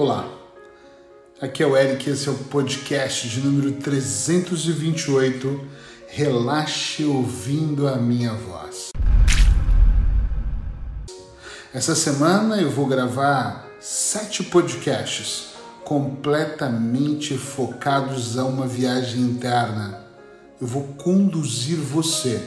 Olá, aqui é o Eric, esse é o podcast de número 328. Relaxe ouvindo a minha voz. Essa semana eu vou gravar sete podcasts completamente focados a uma viagem interna. Eu vou conduzir você,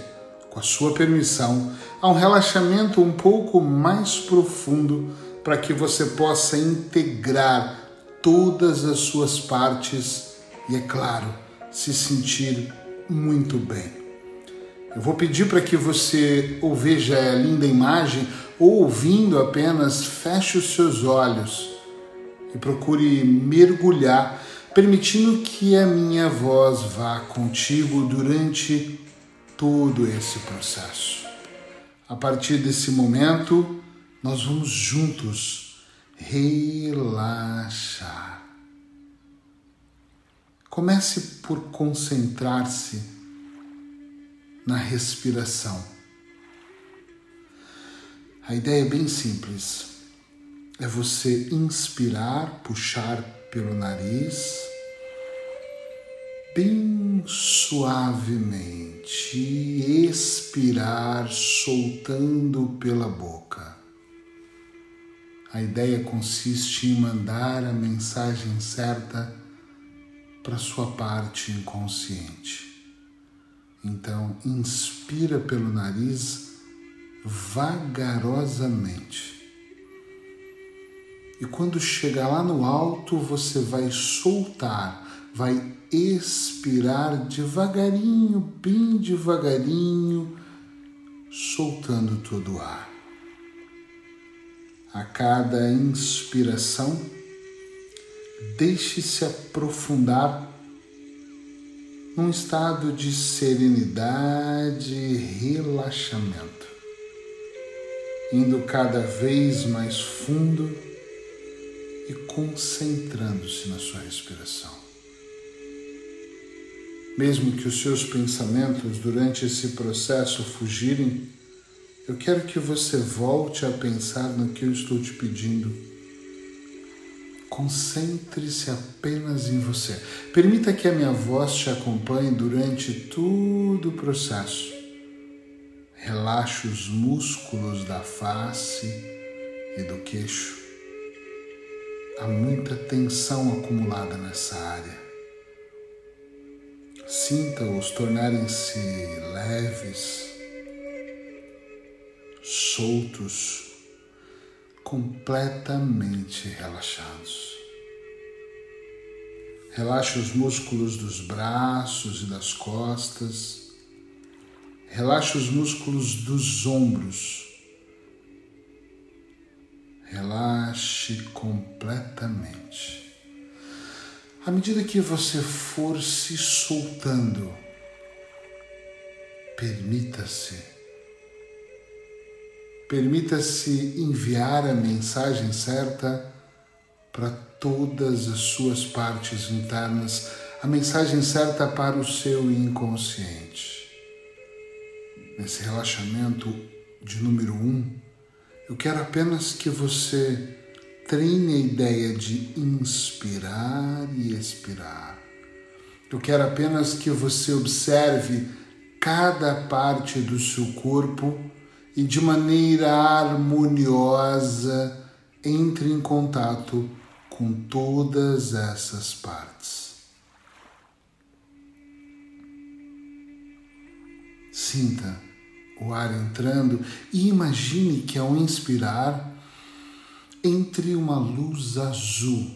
com a sua permissão, a um relaxamento um pouco mais profundo para que você possa integrar todas as suas partes e, é claro, se sentir muito bem. Eu vou pedir para que você ou veja a linda imagem ou ouvindo apenas feche os seus olhos e procure mergulhar, permitindo que a minha voz vá contigo durante todo esse processo. A partir desse momento, nós vamos juntos relaxar. Comece por concentrar-se na respiração. A ideia é bem simples. É você inspirar, puxar pelo nariz, bem suavemente, expirar, soltando pela boca. A ideia consiste em mandar a mensagem certa para sua parte inconsciente. Então, inspira pelo nariz vagarosamente. E quando chegar lá no alto, você vai soltar, vai expirar devagarinho, bem devagarinho, soltando todo o ar. A cada inspiração, deixe-se aprofundar num estado de serenidade e relaxamento, indo cada vez mais fundo e concentrando-se na sua respiração. Mesmo que os seus pensamentos durante esse processo fugirem, eu quero que você volte a pensar no que eu estou te pedindo. Concentre-se apenas em você. Permita que a minha voz te acompanhe durante todo o processo. Relaxe os músculos da face e do queixo. Há muita tensão acumulada nessa área. Sinta-os tornarem-se leves soltos, completamente relaxados. Relaxe os músculos dos braços e das costas. Relaxe os músculos dos ombros. Relaxe completamente. À medida que você for se soltando, permita-se Permita-se enviar a mensagem certa para todas as suas partes internas, a mensagem certa para o seu inconsciente. Nesse relaxamento de número um, eu quero apenas que você treine a ideia de inspirar e expirar. Eu quero apenas que você observe cada parte do seu corpo e de maneira harmoniosa entre em contato com todas essas partes. Sinta o ar entrando e imagine que ao inspirar entre uma luz azul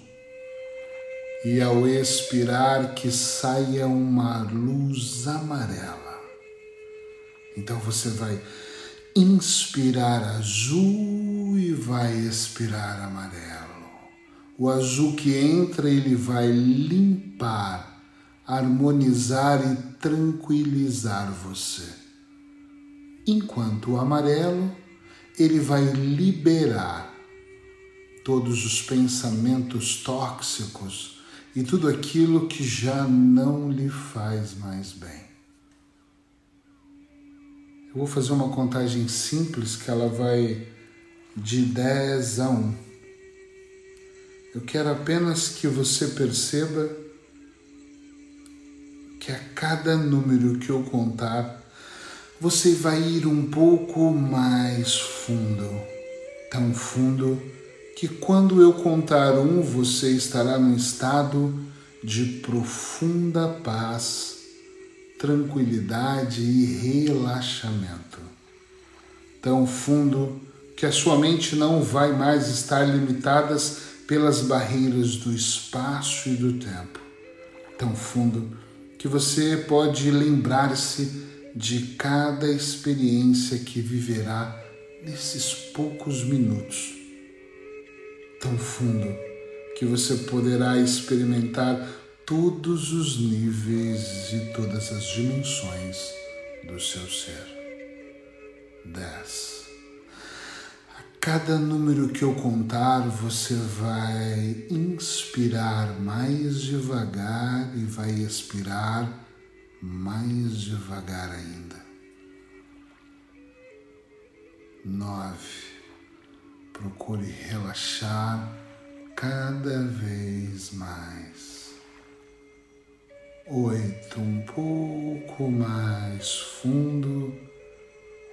e ao expirar que saia uma luz amarela. Então você vai inspirar azul e vai expirar amarelo. O azul que entra, ele vai limpar, harmonizar e tranquilizar você. Enquanto o amarelo, ele vai liberar todos os pensamentos tóxicos e tudo aquilo que já não lhe faz mais bem. Eu vou fazer uma contagem simples que ela vai de 10 a 1. Eu quero apenas que você perceba que a cada número que eu contar, você vai ir um pouco mais fundo, tão fundo que quando eu contar um, você estará num estado de profunda paz, tranquilidade e relaxamento. Tão fundo que a sua mente não vai mais estar limitadas pelas barreiras do espaço e do tempo. Tão fundo que você pode lembrar-se de cada experiência que viverá nesses poucos minutos. Tão fundo que você poderá experimentar todos os níveis e todas as dimensões do seu ser. 10 cada número que eu contar, você vai inspirar mais devagar e vai expirar mais devagar ainda. Nove. Procure relaxar cada vez mais. Oito. Um pouco mais fundo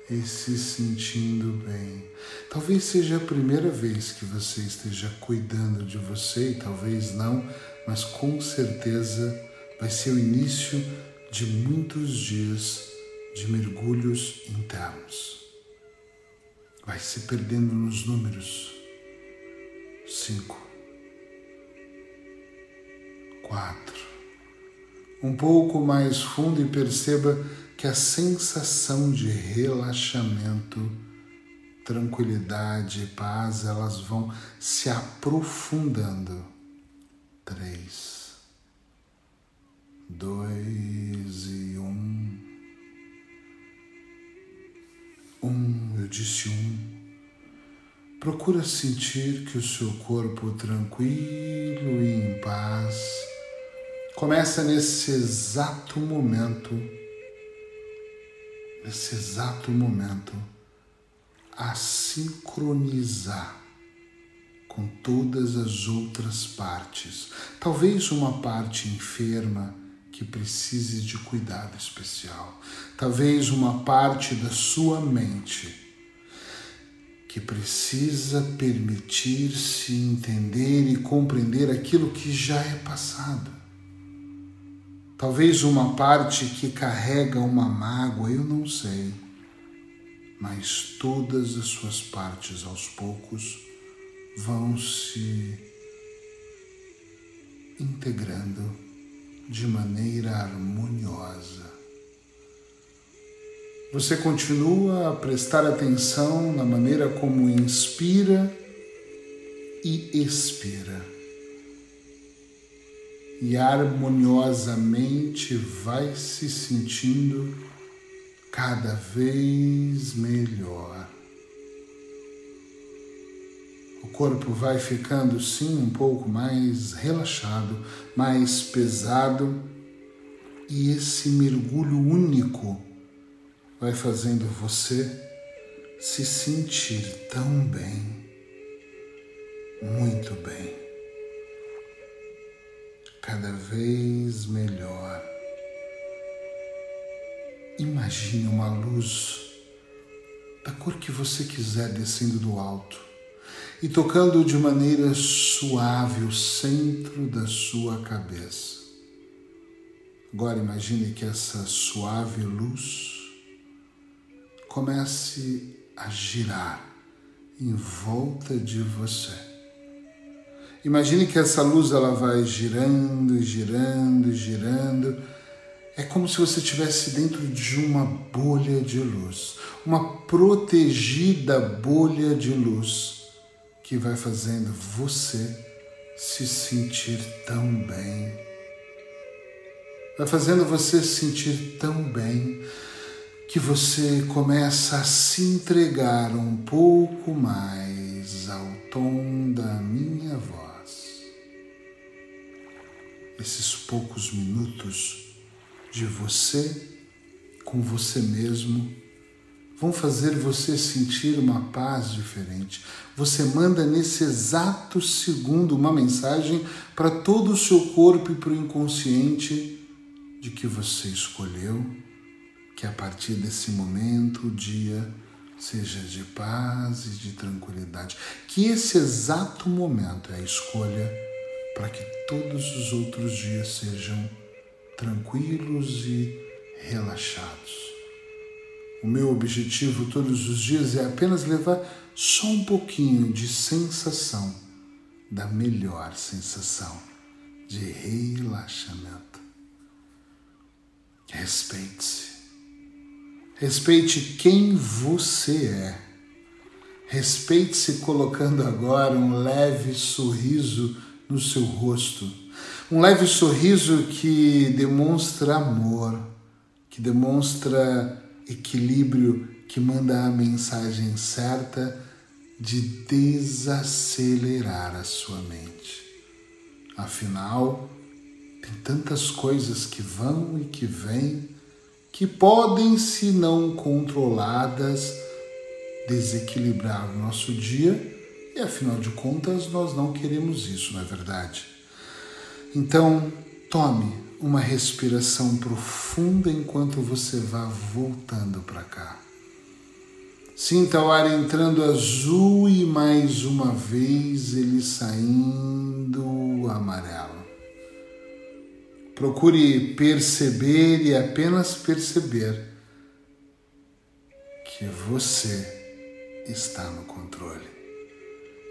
e se sentindo bem. Talvez seja a primeira vez que você esteja cuidando de você, e talvez não, mas com certeza vai ser o início de muitos dias de mergulhos internos. Vai se perdendo nos números. Cinco, quatro, um pouco mais fundo e perceba que a sensação de relaxamento, tranquilidade e paz elas vão se aprofundando. Três, dois e um. Um, eu disse um. Procura sentir que o seu corpo tranquilo e em paz começa nesse exato momento nesse exato momento, a sincronizar com todas as outras partes. Talvez uma parte enferma que precise de cuidado especial. Talvez uma parte da sua mente que precisa permitir-se entender e compreender aquilo que já é passado. Talvez uma parte que carrega uma mágoa, eu não sei. Mas todas as suas partes aos poucos vão se integrando de maneira harmoniosa. Você continua a prestar atenção na maneira como inspira e expira e harmoniosamente vai se sentindo cada vez melhor. O corpo vai ficando sim um pouco mais relaxado, mais pesado, e esse mergulho único vai fazendo você se sentir tão bem, muito bem cada vez melhor. Imagine uma luz da cor que você quiser descendo do alto e tocando de maneira suave o centro da sua cabeça. Agora imagine que essa suave luz comece a girar em volta de você Imagine que essa luz ela vai girando, girando, girando. É como se você estivesse dentro de uma bolha de luz, uma protegida bolha de luz que vai fazendo você se sentir tão bem. Vai fazendo você se sentir tão bem que você começa a se entregar um pouco mais ao tom da minha voz esses poucos minutos de você com você mesmo vão fazer você sentir uma paz diferente. Você manda nesse exato segundo uma mensagem para todo o seu corpo e para o inconsciente de que você escolheu que a partir desse momento o dia seja de paz e de tranquilidade. Que esse exato momento é a escolha para que todos os outros dias sejam tranquilos e relaxados. O meu objetivo todos os dias é apenas levar só um pouquinho de sensação, da melhor sensação de relaxamento. Respeite-se. Respeite quem você é. Respeite-se colocando agora um leve sorriso no seu rosto. Um leve sorriso que demonstra amor, que demonstra equilíbrio que manda a mensagem certa de desacelerar a sua mente. Afinal, tem tantas coisas que vão e que vêm que podem, se não controladas, desequilibrar o nosso dia e afinal de contas nós não queremos isso, não é verdade? Então, tome uma respiração profunda enquanto você vá voltando para cá. Sinta o ar entrando azul e mais uma vez ele saindo amarelo. Procure perceber e apenas perceber que você está no controle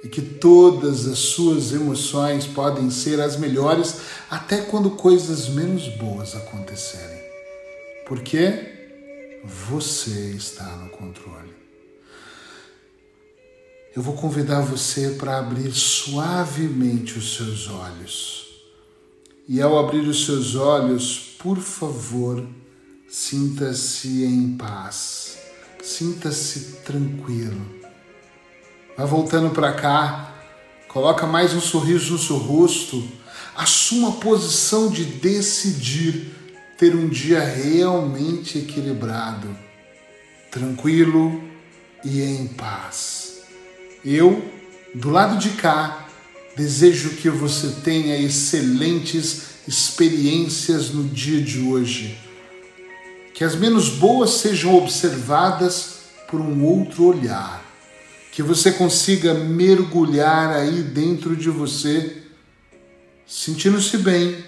e que todas as suas emoções podem ser as melhores até quando coisas menos boas acontecerem. Porque você está no controle. Eu vou convidar você para abrir suavemente os seus olhos. E ao abrir os seus olhos, por favor, sinta-se em paz, sinta-se tranquilo Vai voltando para cá, coloca mais um sorriso no seu rosto, assuma a posição de decidir ter um dia realmente equilibrado, tranquilo e em paz. Eu, do lado de cá, desejo que você tenha excelentes experiências no dia de hoje. Que as menos boas sejam observadas por um outro olhar que você consiga mergulhar aí dentro de você, sentindo-se bem,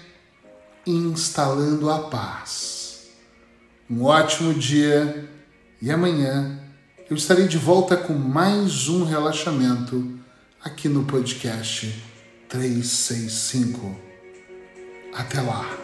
instalando a paz. Um ótimo dia e amanhã eu estarei de volta com mais um relaxamento aqui no podcast 365. Até lá!